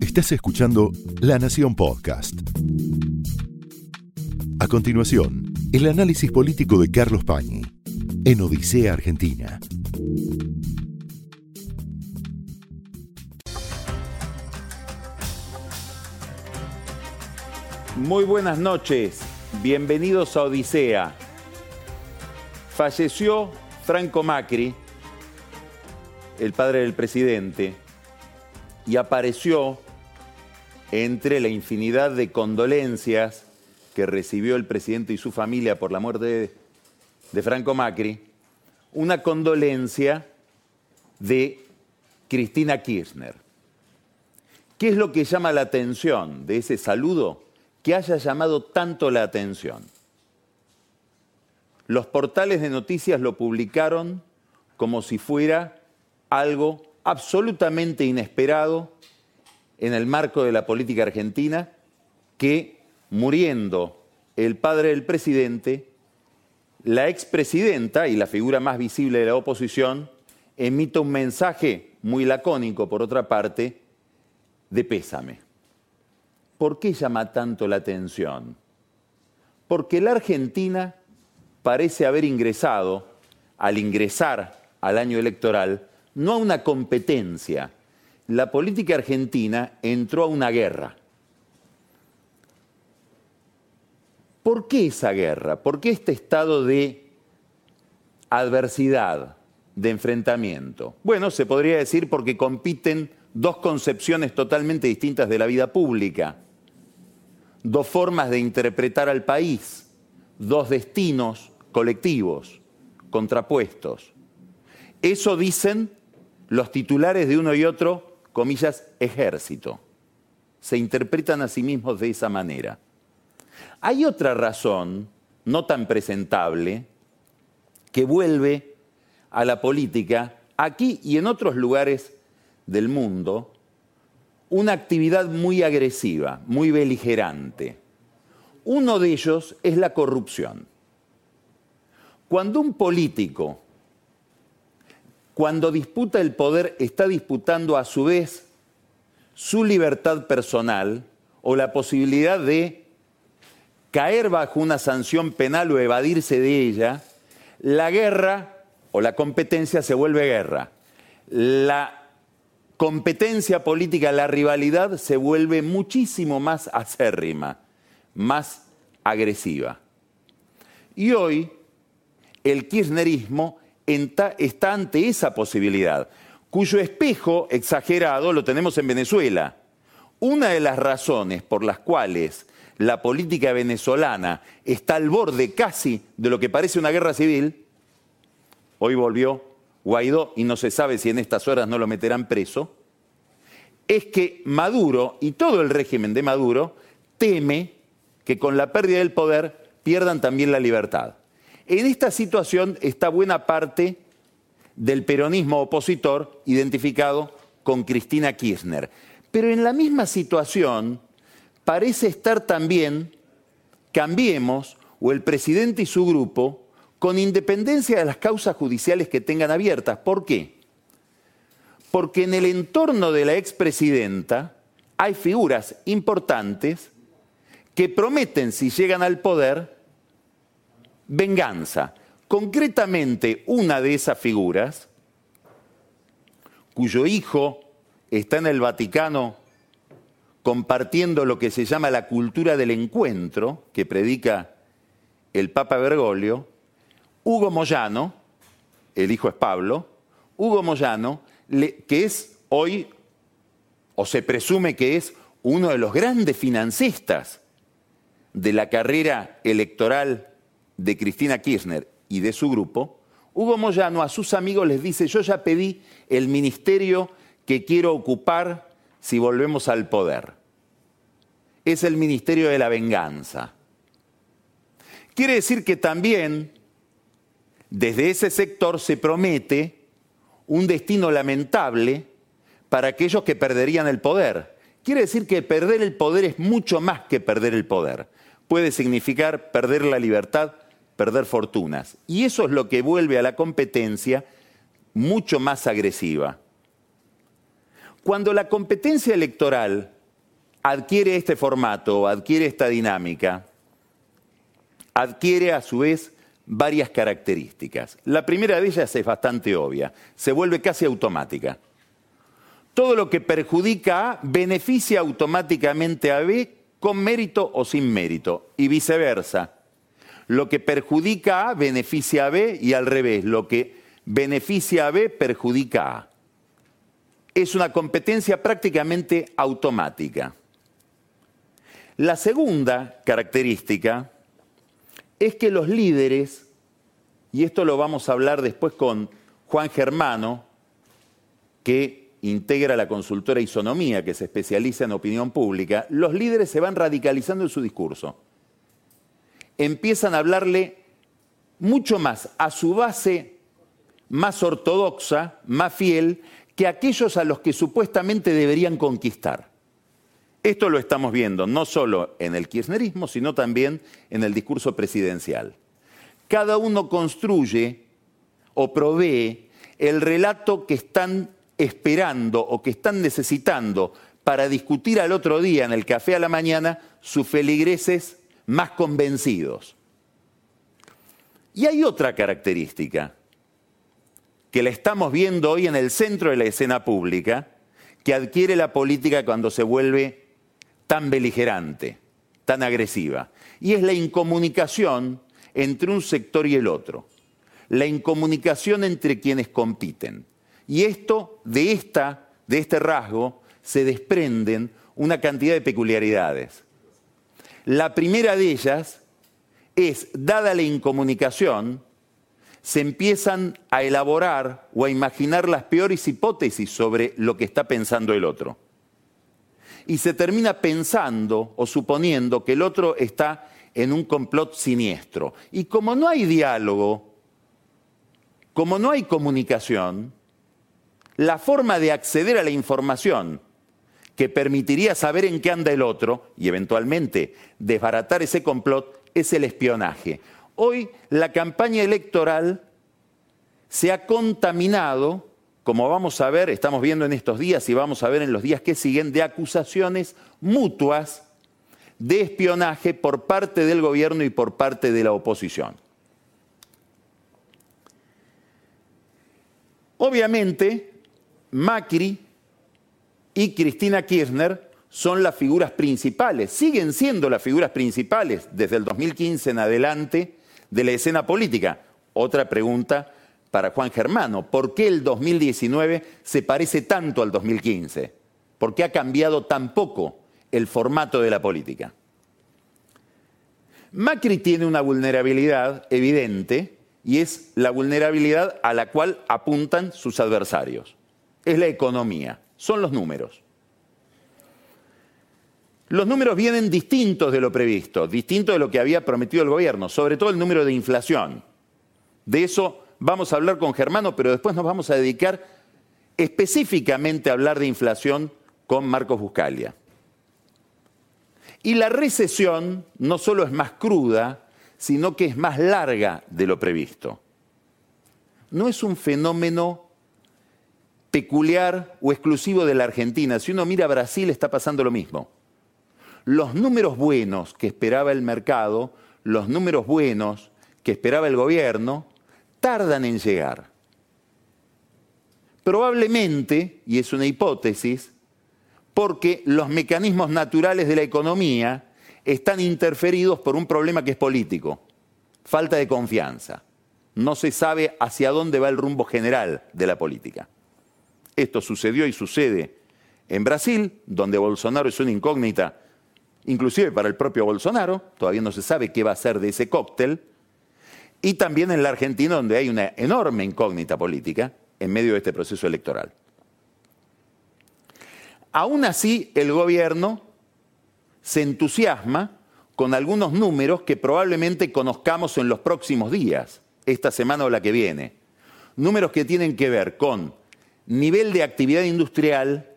Estás escuchando La Nación Podcast. A continuación, el análisis político de Carlos Pañi en Odisea Argentina. Muy buenas noches, bienvenidos a Odisea. Falleció Franco Macri, el padre del presidente, y apareció entre la infinidad de condolencias que recibió el presidente y su familia por la muerte de, Franco Macri, una condolencia de Cristina Kirchner. ¿Qué es lo que llama la atención de ese saludo? Que haya llamado tanto la atención. Los portales de noticias lo publicaron como si fuera algo absolutamente inesperado en el marco de la política argentina, que muriendo el padre del presidente, la expresidenta y la figura más visible de la oposición emite un mensaje muy lacónico, por otra parte, de pésame. ¿Por qué llama tanto la atención? Porque la Argentina parece haber ingresado, al ingresar al año electoral, no a una competencia. La política argentina entró a una guerra. ¿Por qué esa guerra? ¿Por qué este estado de adversidad, de enfrentamiento? Bueno, se podría decir porque compiten dos concepciones totalmente distintas de la vida pública, dos formas de interpretar al país, dos destinos colectivos, contrapuestos. Eso dicen los titulares de uno y otro, comillas, ejército. Se interpretan a sí mismos de esa manera. Hay otra razón, no tan presentable, que vuelve a la política, aquí y en otros lugares del mundo, una actividad muy agresiva, muy beligerante. Uno de ellos es la corrupción. Cuando un político cuando disputa el poder, está disputando a su vez su libertad personal o la posibilidad de caer bajo una sanción penal o evadirse de ella, la guerra o la competencia se vuelve guerra. La competencia política, la rivalidad se vuelve muchísimo más acérrima, más agresiva. Y hoy el kirchnerismo está ante esa posibilidad, cuyo espejo exagerado lo tenemos en Venezuela. Una de las razones por las cuales la política venezolana está al borde casi de lo que parece una guerra civil, hoy volvió Guaidó y no se sabe si en estas horas no lo meterán preso, es que Maduro y todo el régimen de Maduro teme que con la pérdida del poder pierdan también la libertad. En esta situación está buena parte del peronismo opositor identificado con Cristina Kirchner. Pero en la misma situación parece estar también Cambiemos o el presidente y su grupo con independencia de las causas judiciales que tengan abiertas. ¿Por qué? Porque en el entorno de la expresidenta hay figuras importantes que prometen, si llegan al poder, venganza. Concretamente, una de esas figuras, cuyo hijo está en el Vaticano compartiendo lo que se llama la cultura del encuentro, que predica el Papa Bergoglio, Hugo Moyano, el hijo es Pablo, Hugo Moyano, que es hoy, o se presume que es uno de los grandes financistas de la carrera electoral de Cristina Kirchner y de su grupo, Hugo Moyano a sus amigos les dice, yo ya pedí el ministerio que quiero ocupar si volvemos al poder. Es el ministerio de la venganza. Quiere decir que también desde ese sector se promete un destino lamentable para aquellos que perderían el poder. Quiere decir que perder el poder es mucho más que perder el poder. Puede significar perder la libertad, perder fortunas. Y eso es lo que vuelve a la competencia mucho más agresiva. Cuando la competencia electoral adquiere este formato, adquiere esta dinámica, adquiere a su vez varias características. La primera de ellas es bastante obvia, se vuelve casi automática. Todo lo que perjudica A beneficia automáticamente a B con mérito o sin mérito, y viceversa. Lo que perjudica A beneficia a B y al revés, lo que beneficia a B perjudica a A. Es una competencia prácticamente automática. La segunda característica es que los líderes, y esto lo vamos a hablar después con Juan Germano, que integra la consultora Isonomía, que se especializa en opinión pública, los líderes se van radicalizando en su discurso. Empiezan a hablarle mucho más a su base más ortodoxa, más fiel, que aquellos a los que supuestamente deberían conquistar. Esto lo estamos viendo no solo en el kirchnerismo, sino también en el discurso presidencial. Cada uno construye o provee el relato que están esperando o que están necesitando para discutir al otro día en el café a la mañana sus feligreses más convencidos. Y hay otra característica que la estamos viendo hoy en el centro de la escena pública, que adquiere la política cuando se vuelve tan beligerante, tan agresiva. Y es la incomunicación entre un sector y el otro. La incomunicación entre quienes compiten. Y esto, de, esta, de este rasgo, se desprenden una cantidad de peculiaridades. La primera de ellas es, dada la incomunicación, se empiezan a elaborar o a imaginar las peores hipótesis sobre lo que está pensando el otro y se termina pensando o suponiendo que el otro está en un complot siniestro. Y como no hay diálogo, como no hay comunicación, la forma de acceder a la información que permitiría saber en qué anda el otro y eventualmente desbaratar ese complot es el espionaje. Hoy la campaña electoral se ha contaminado como vamos a ver, estamos viendo en estos días y vamos a ver en los días que siguen, de acusaciones mutuas de espionaje por parte del gobierno y por parte de la oposición. Obviamente, Macri y Cristina Kirchner son las figuras principales, siguen siendo las figuras principales desde el 2015 en adelante de la escena política. Otra pregunta para Juan Germano. ¿Por qué el 2019 se parece tanto al 2015? ¿Por qué ha cambiado tan poco el formato de la política? Macri tiene una vulnerabilidad evidente y es la vulnerabilidad a la cual apuntan sus adversarios. Es la economía, son los números. Los números vienen distintos de lo previsto, distintos de lo que había prometido el gobierno, sobre todo el número de inflación. De eso vamos a hablar con Germano, pero después nos vamos a dedicar específicamente a hablar de inflación con Marcos Buscalia. Y la recesión no solo es más cruda, sino que es más larga de lo previsto. No es un fenómeno peculiar o exclusivo de la Argentina. Si uno mira Brasil está pasando lo mismo. Los números buenos que esperaba el mercado, los números buenos que esperaba el gobierno, tardan en llegar. Probablemente, y es una hipótesis, porque los mecanismos naturales de la economía están interferidos por un problema que es político, falta de confianza. No se sabe hacia dónde va el rumbo general de la política. Esto sucedió y sucede en Brasil, donde Bolsonaro es una incógnita, inclusive para el propio Bolsonaro, todavía no se sabe qué va a hacer de ese cóctel, y también en la Argentina, donde hay una enorme incógnita política en medio de este proceso electoral. Aún así, el gobierno se entusiasma con algunos números que probablemente conozcamos en los próximos días, esta semana o la que viene. Números que tienen que ver con nivel de actividad industrial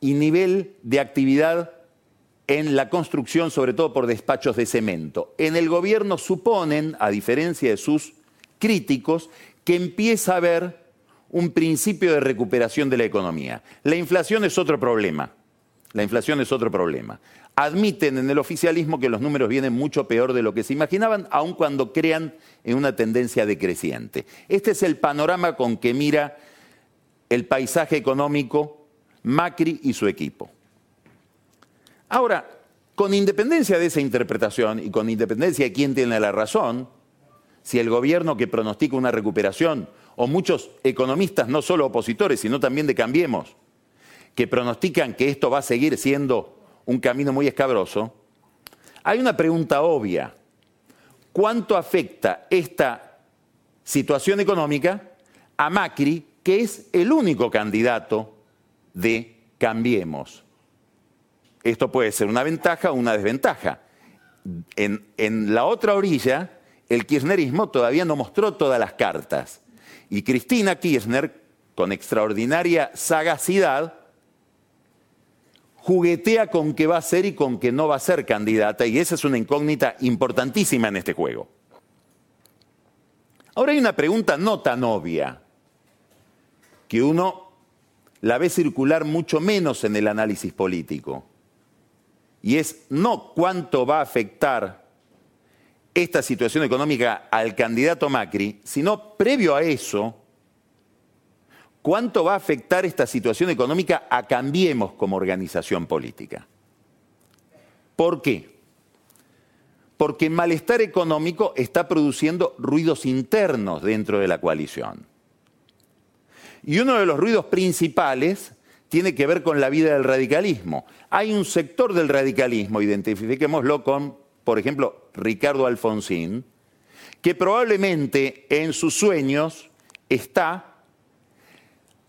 y nivel de actividad en la construcción, sobre todo por despachos de cemento. En el gobierno suponen, a diferencia de sus críticos, que empieza a haber un principio de recuperación de la economía. La inflación es otro problema. La inflación es otro problema. Admiten en el oficialismo que los números vienen mucho peor de lo que se imaginaban, aun cuando crean en una tendencia decreciente. Este es el panorama con que mira el paisaje económico Macri y su equipo. Ahora, con independencia de esa interpretación y con independencia de quién tiene la razón, si el gobierno que pronostica una recuperación o muchos economistas, no solo opositores, sino también de Cambiemos, que pronostican que esto va a seguir siendo un camino muy escabroso, hay una pregunta obvia. ¿Cuánto afecta esta situación económica a Macri, que es el único candidato de Cambiemos? Esto puede ser una ventaja o una desventaja. En, en la otra orilla, el kirchnerismo todavía no mostró todas las cartas. Y Cristina Kirchner, con extraordinaria sagacidad, juguetea con qué va a ser y con qué no va a ser candidata, y esa es una incógnita importantísima en este juego. Ahora hay una pregunta no tan obvia, que uno la ve circular mucho menos en el análisis político, y es no cuánto va a afectar esta situación económica al candidato Macri, sino previo a eso, ¿Cuánto va a afectar esta situación económica a Cambiemos como organización política? ¿Por qué? Porque el malestar económico está produciendo ruidos internos dentro de la coalición. Y uno de los ruidos principales tiene que ver con la vida del radicalismo. Hay un sector del radicalismo, identifiquémoslo con, por ejemplo, Ricardo Alfonsín, que probablemente en sus sueños está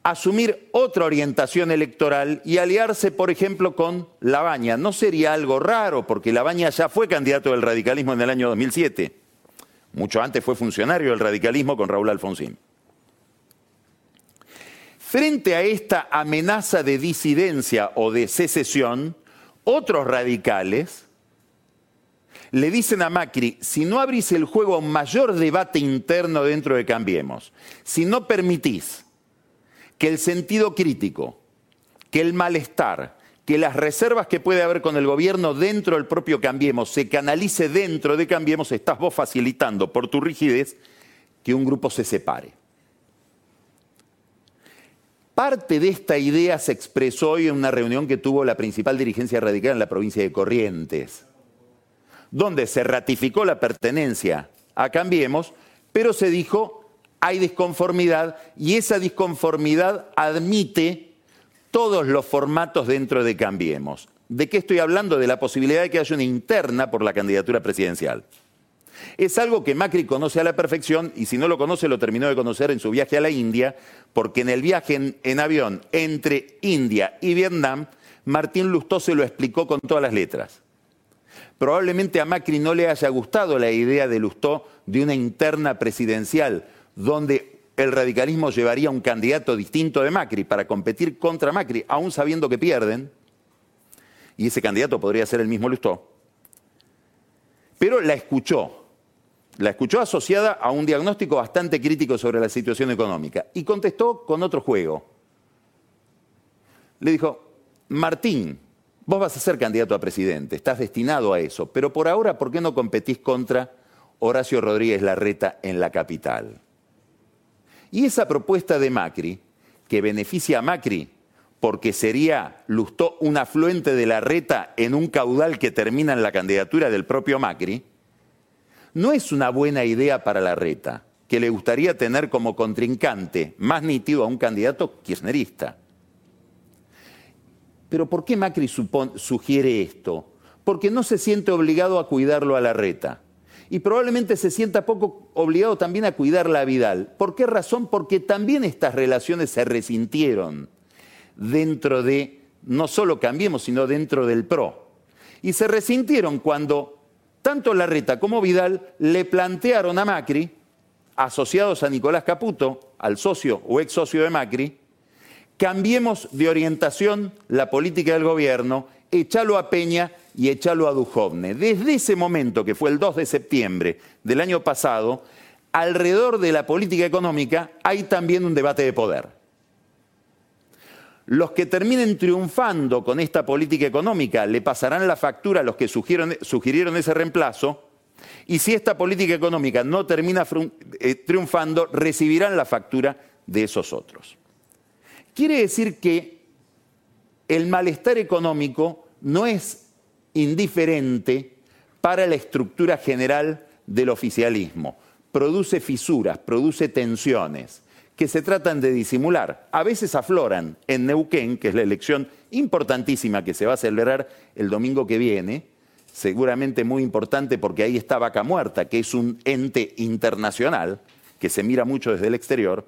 asumir otra orientación electoral y aliarse, por ejemplo, con Labaña. No sería algo raro, porque Labaña ya fue candidato del radicalismo en el año 2007. Mucho antes fue funcionario del radicalismo con Raúl Alfonsín. Frente a esta amenaza de disidencia o de secesión, otros radicales le dicen a Macri, si no abrís el juego a un mayor debate interno dentro de Cambiemos, si no permitís que el sentido crítico, que el malestar, que las reservas que puede haber con el gobierno dentro del propio Cambiemos se canalice dentro de Cambiemos, estás vos facilitando por tu rigidez que un grupo se separe. Parte de esta idea se expresó hoy en una reunión que tuvo la principal dirigencia radical en la provincia de Corrientes, donde se ratificó la pertenencia a Cambiemos, pero se dijo hay disconformidad y esa disconformidad admite todos los formatos dentro de Cambiemos. ¿De qué estoy hablando? De la posibilidad de que haya una interna por la candidatura presidencial. Es algo que Macri conoce a la perfección y si no lo conoce lo terminó de conocer en su viaje a la India, porque en el viaje en, avión entre India y Vietnam, Martín Lustó se lo explicó con todas las letras. Probablemente a Macri no le haya gustado la idea de Lustó de una interna presidencial, donde el radicalismo llevaría un candidato distinto de Macri para competir contra Macri, aún sabiendo que pierden, y ese candidato podría ser el mismo Lustó, pero la escuchó, la escuchó asociada a un diagnóstico bastante crítico sobre la situación económica, y contestó con otro juego. Le dijo, Martín, vos vas a ser candidato a presidente, estás destinado a eso, pero por ahora, ¿por qué no competís contra Horacio Rodríguez Larreta en la capital? Y esa propuesta de Macri, que beneficia a Macri porque sería Lustó un afluente de la reta en un caudal que termina en la candidatura del propio Macri, no es una buena idea para la reta, que le gustaría tener como contrincante más nítido a un candidato kirchnerista. Pero ¿por qué Macri sugiere esto? Porque no se siente obligado a cuidarlo a la reta y probablemente se sienta poco obligado también a cuidar a Vidal. ¿Por qué razón? Porque también estas relaciones se resintieron dentro de, no solo Cambiemos, sino dentro del PRO. Y se resintieron cuando tanto Larreta como Vidal le plantearon a Macri, asociados a Nicolás Caputo, al socio o ex socio de Macri, cambiemos de orientación la política del gobierno, echalo a Peña y echalo a Dujovne. Desde ese momento, que fue el 2 de septiembre del año pasado, alrededor de la política económica hay también un debate de poder. Los que terminen triunfando con esta política económica le pasarán la factura a los que sugirieron, ese reemplazo y si esta política económica no termina eh, triunfando, recibirán la factura de esos otros. Quiere decir que el malestar económico no es indiferente para la estructura general del oficialismo. Produce fisuras, produce tensiones que se tratan de disimular. A veces afloran en Neuquén, que es la elección importantísima que se va a celebrar el domingo que viene, seguramente muy importante porque ahí está Vaca Muerta, que es un ente internacional que se mira mucho desde el exterior.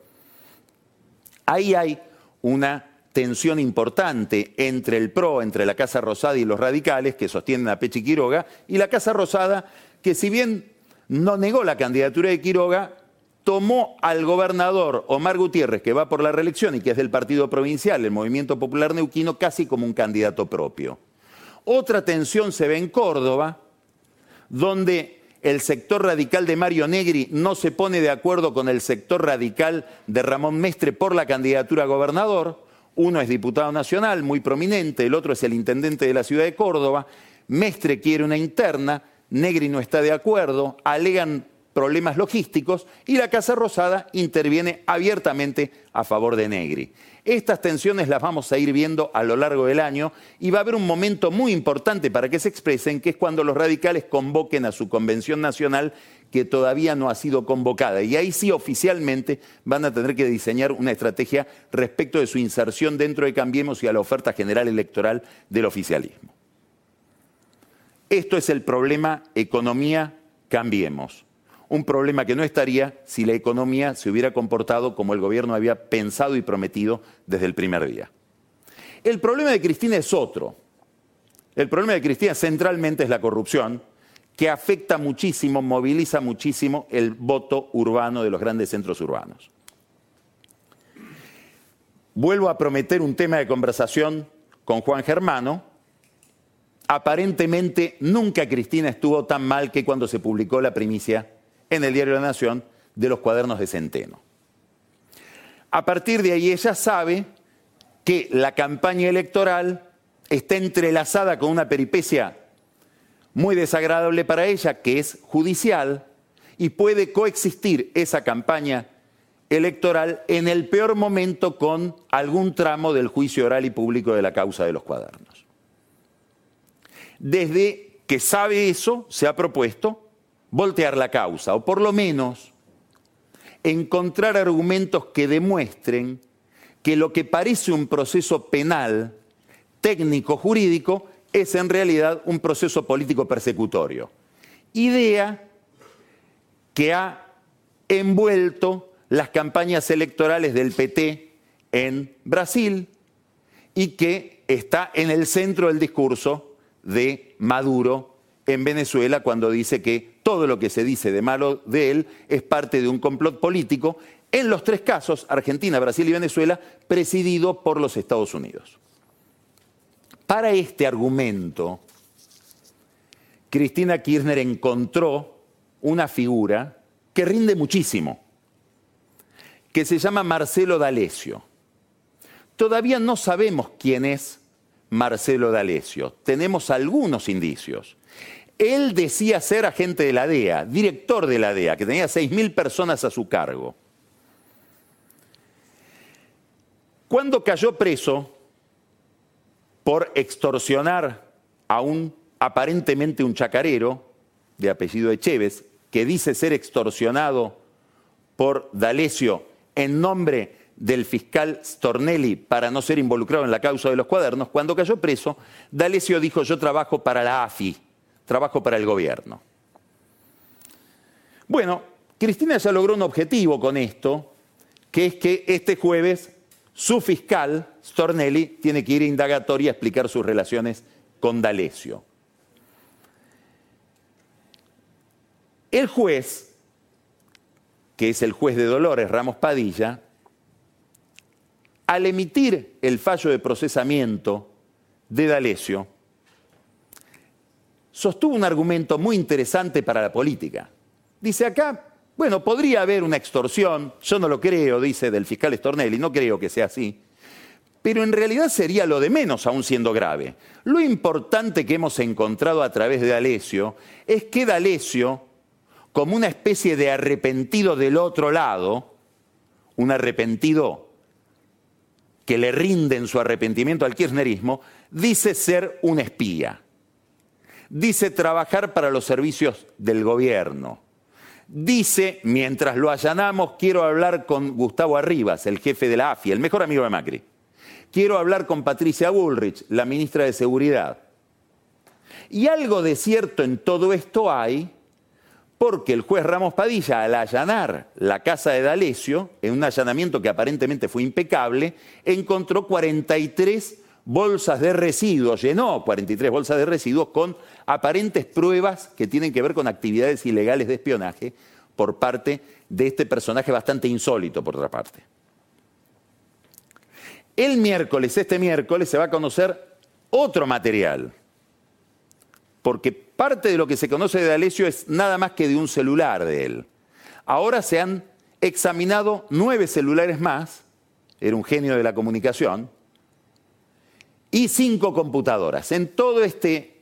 Ahí hay una tensión importante entre el PRO, entre la Casa Rosada y los radicales que sostienen a Pechi Quiroga, y la Casa Rosada que si bien no negó la candidatura de Quiroga, tomó al gobernador Omar Gutiérrez, que va por la reelección y que es del Partido Provincial, el Movimiento Popular Neuquino, casi como un candidato propio. Otra tensión se ve en Córdoba, donde el sector radical de Mario Negri no se pone de acuerdo con el sector radical de Ramón Mestre por la candidatura a gobernador. Uno es diputado nacional, muy prominente, el otro es el intendente de la ciudad de Córdoba. Mestre quiere una interna, Negri no está de acuerdo, alegan problemas logísticos y la Casa Rosada interviene abiertamente a favor de Negri. Estas tensiones las vamos a ir viendo a lo largo del año y va a haber un momento muy importante para que se expresen, que es cuando los radicales convoquen a su convención nacional que todavía no ha sido convocada. Y ahí sí oficialmente van a tener que diseñar una estrategia respecto de su inserción dentro de Cambiemos y a la oferta general electoral del oficialismo. Esto es el problema economía Cambiemos un problema que no estaría si la economía se hubiera comportado como el gobierno había pensado y prometido desde el primer día. El problema de Cristina es otro. El problema de Cristina centralmente es la corrupción, que afecta muchísimo, moviliza muchísimo el voto urbano de los grandes centros urbanos. Vuelvo a prometer un tema de conversación con Juan Germano. Aparentemente nunca Cristina estuvo tan mal que cuando se publicó la primicia en el diario La Nación de los cuadernos de Centeno. A partir de ahí ella sabe que la campaña electoral está entrelazada con una peripecia muy desagradable para ella, que es judicial, y puede coexistir esa campaña electoral en el peor momento con algún tramo del juicio oral y público de la causa de los cuadernos. Desde que sabe eso, se ha propuesto voltear la causa, o por lo menos encontrar argumentos que demuestren que lo que parece un proceso penal, técnico, jurídico, es en realidad un proceso político persecutorio. Idea que ha envuelto las campañas electorales del PT en Brasil y que está en el centro del discurso de Maduro en Venezuela cuando dice que todo lo que se dice de malo de él es parte de un complot político, en los tres casos, Argentina, Brasil y Venezuela, presidido por los Estados Unidos. Para este argumento, Cristina Kirchner encontró una figura que rinde muchísimo, que se llama Marcelo D'Alessio. Todavía no sabemos quién es Marcelo D'Alessio, tenemos algunos indicios. Él decía ser agente de la DEA, director de la DEA, que tenía 6.000 personas a su cargo. Cuando cayó preso por extorsionar a un aparentemente un chacarero de apellido Echeves, que dice ser extorsionado por D'Alessio en nombre del fiscal Stornelli para no ser involucrado en la causa de los cuadernos, cuando cayó preso, D'Alessio dijo yo trabajo para la AFI, trabajo para el gobierno. Bueno, Cristina ya logró un objetivo con esto, que es que este jueves su fiscal, Stornelli, tiene que ir a indagatoria a explicar sus relaciones con D'Alessio. El juez, que es el juez de Dolores, Ramos Padilla, al emitir el fallo de procesamiento de D'Alessio, sostuvo un argumento muy interesante para la política. Dice acá, Bueno, podría haber una extorsión, yo no lo creo, dice del fiscal Stornelli, no creo que sea así, pero en realidad sería lo de menos aún siendo grave. Lo importante que hemos encontrado a través de D'Alessio es que D'Alessio, como una especie de arrepentido del otro lado, un arrepentido que le rinde en su arrepentimiento al kirchnerismo, dice ser un espía. Dice trabajar para los servicios del gobierno. Dice, mientras lo allanamos, quiero hablar con Gustavo Arribas, el jefe de la AFI, el mejor amigo de Macri. Quiero hablar con Patricia Bullrich, la ministra de Seguridad. Y algo de cierto en todo esto hay, porque el juez Ramos Padilla, al allanar la casa de D'Alessio, en un allanamiento que aparentemente fue impecable, encontró 43 bolsas de residuos, llenó 43 bolsas de residuos con aparentes pruebas que tienen que ver con actividades ilegales de espionaje por parte de este personaje bastante insólito, por otra parte. El miércoles, este miércoles, se va a conocer otro material, porque parte de lo que se conoce de Alessio es nada más que de un celular de él. Ahora se han examinado nueve celulares más, era un genio de la comunicación, y cinco computadoras. En todo este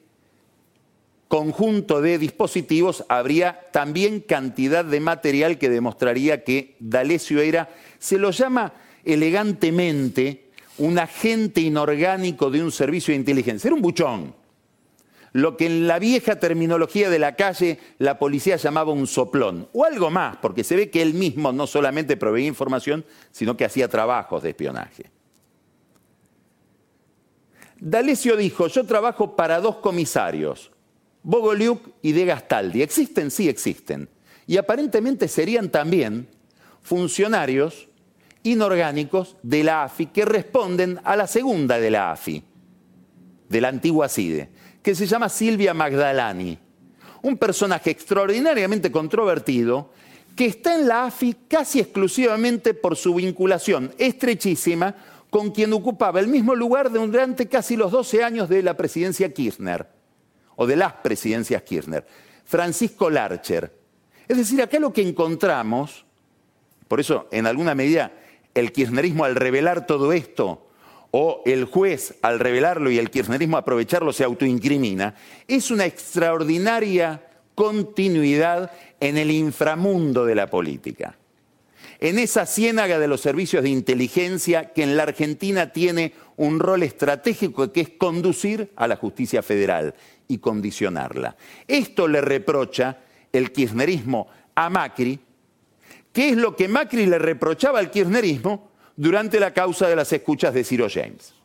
conjunto de dispositivos habría también cantidad de material que demostraría que D'Alessio era, se lo llama elegantemente, un agente inorgánico de un servicio de inteligencia. Era un buchón. Lo que en la vieja terminología de la calle la policía llamaba un soplón, o algo más, porque se ve que él mismo no solamente proveía información, sino que hacía trabajos de espionaje. D'Alessio dijo, yo trabajo para dos comisarios, Bogoliuk y De Gastaldi. ¿Existen? Sí existen. Y aparentemente serían también funcionarios inorgánicos de la AFI que responden a la segunda de la AFI, de la antigua CIDE, que se llama Silvia Magdalani, un personaje extraordinariamente controvertido que está en la AFI casi exclusivamente por su vinculación estrechísima con quien ocupaba el mismo lugar durante casi los 12 años de la presidencia Kirchner, o de las presidencias Kirchner, Francisco Larcher. Es decir, acá lo que encontramos, por eso en alguna medida el kirchnerismo al revelar todo esto, o el juez al revelarlo y el kirchnerismo aprovecharlo se autoincrimina, es una extraordinaria continuidad en el inframundo de la política en esa ciénaga de los servicios de inteligencia que en la Argentina tiene un rol estratégico que es conducir a la justicia federal y condicionarla. Esto le reprocha el kirchnerismo a Macri, que es lo que Macri le reprochaba al kirchnerismo durante la causa de las escuchas de Ciro James.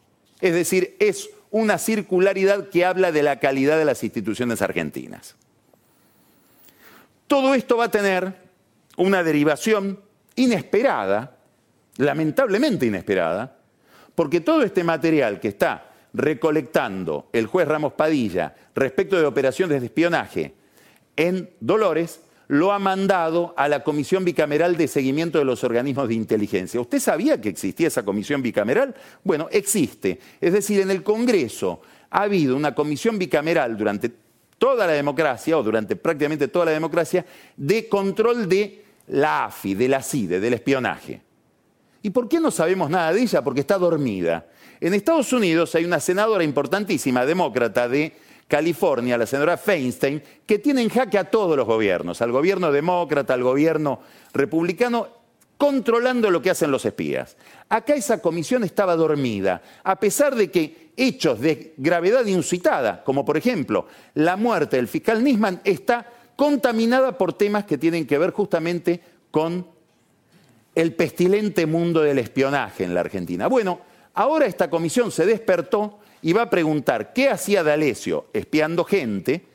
Es decir, es una circularidad que habla de la calidad de las instituciones argentinas. Todo esto va a tener una derivación inesperada, lamentablemente inesperada, porque todo este material que está recolectando el juez Ramos Padilla respecto de operaciones de espionaje en Dolores, lo ha mandado a la Comisión Bicameral de Seguimiento de los Organismos de Inteligencia. ¿Usted sabía que existía esa comisión bicameral? Bueno, existe. Es decir, en el Congreso ha habido una comisión bicameral durante toda la democracia, o durante prácticamente toda la democracia, de control de la AFI, de la CIDE, del espionaje. ¿Y por qué no sabemos nada de ella? Porque está dormida. En Estados Unidos hay una senadora importantísima, demócrata de California, la senadora Feinstein, que tiene en jaque a todos los gobiernos, al gobierno demócrata, al gobierno republicano, controlando lo que hacen los espías. Acá esa comisión estaba dormida, a pesar de que hechos de gravedad inusitada, como por ejemplo la muerte del fiscal Nisman, está contaminada por temas que tienen que ver justamente con el pestilente mundo del espionaje en la Argentina. Bueno, ahora esta comisión se despertó y va a preguntar qué hacía D'Alessio espiando gente.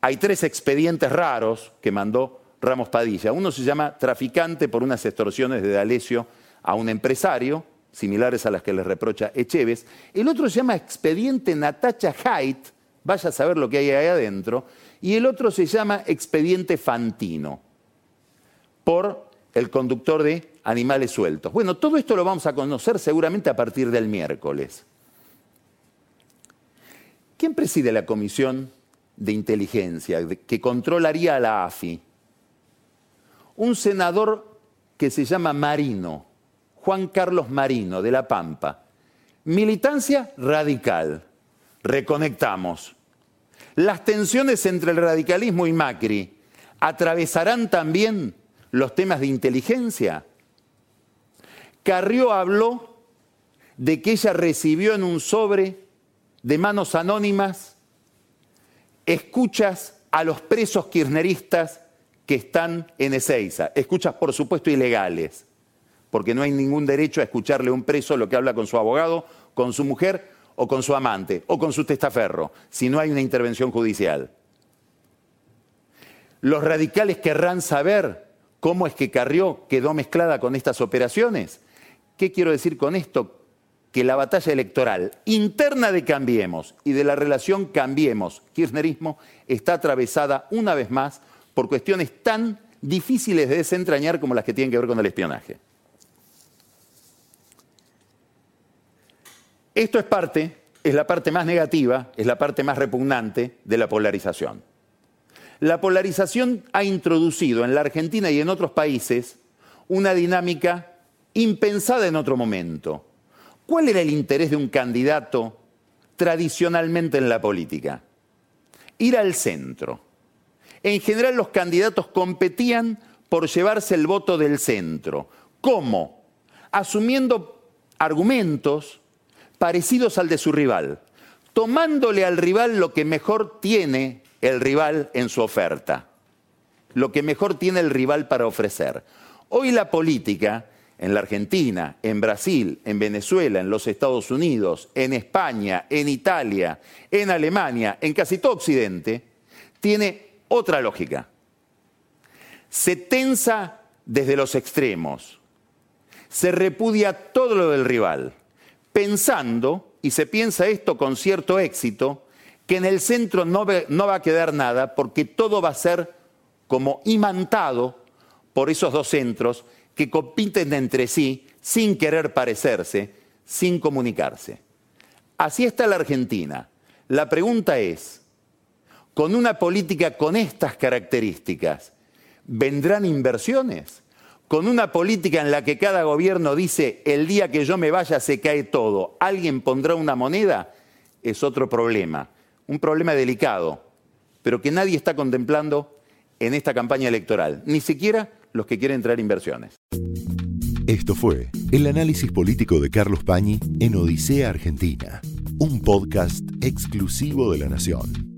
Hay tres expedientes raros que mandó Ramos Padilla. Uno se llama traficante por unas extorsiones de D'Alessio a un empresario, similares a las que le reprocha Echeves. El otro se llama expediente Natacha Haidt, vaya a saber lo que hay ahí adentro y el otro se llama expediente Fantino, por el conductor de animales sueltos. Bueno, todo esto lo vamos a conocer seguramente a partir del miércoles. ¿Quién preside la comisión de inteligencia que controlaría a la AFI? un senador que se llama Marino, Juan Carlos Marino, de La Pampa. Militancia radical. Reconectamos. Las tensiones entre el radicalismo y Macri atravesarán también los temas de inteligencia. Carrió habló de que ella recibió en un sobre de manos anónimas escuchas a los presos kirchneristas que están en Ezeiza. Escuchas, por supuesto, ilegales, porque no hay ningún derecho a escucharle a un preso lo que habla con su abogado, con su mujer o con su amante o con su testaferro, si no hay una intervención judicial. Los radicales querrán saber cómo es que Carrió quedó mezclada con estas operaciones. ¿Qué quiero decir con esto? que la batalla electoral interna de Cambiemos y de la relación Cambiemos-Kirchnerismo está atravesada una vez más por cuestiones tan difíciles de desentrañar como las que tienen que ver con el espionaje. Esto es parte, es la parte más negativa, es la parte más repugnante de la polarización. La polarización ha introducido en la Argentina y en otros países una dinámica impensada en otro momento ¿Cuál era el interés de un candidato tradicionalmente en la política? Ir al centro. En general los candidatos competían por llevarse el voto del centro. ¿Cómo? Asumiendo argumentos parecidos al de su rival, tomándole al rival lo que mejor tiene el rival en su oferta, lo que mejor tiene el rival para ofrecer. Hoy la política en la Argentina, en Brasil, en Venezuela, en los Estados Unidos, en España, en Italia, en Alemania, en casi todo Occidente, tiene otra lógica. Se tensa desde los extremos, se repudia todo lo del rival, pensando, y se piensa esto con cierto éxito, que en el centro no, va a quedar nada porque todo va a ser como imantado por esos dos centros que compiten entre sí sin querer parecerse, sin comunicarse. Así está la Argentina. La pregunta es, con una política con estas características, ¿vendrán inversiones? Con una política en la que cada gobierno dice, el día que yo me vaya se cae todo, ¿alguien pondrá una moneda? Es otro problema, un problema delicado, pero que nadie está contemplando en esta campaña electoral, ni siquiera los que quieren traer inversiones. Esto fue el análisis político de Carlos Pañi en Odisea Argentina, un podcast exclusivo de La Nación.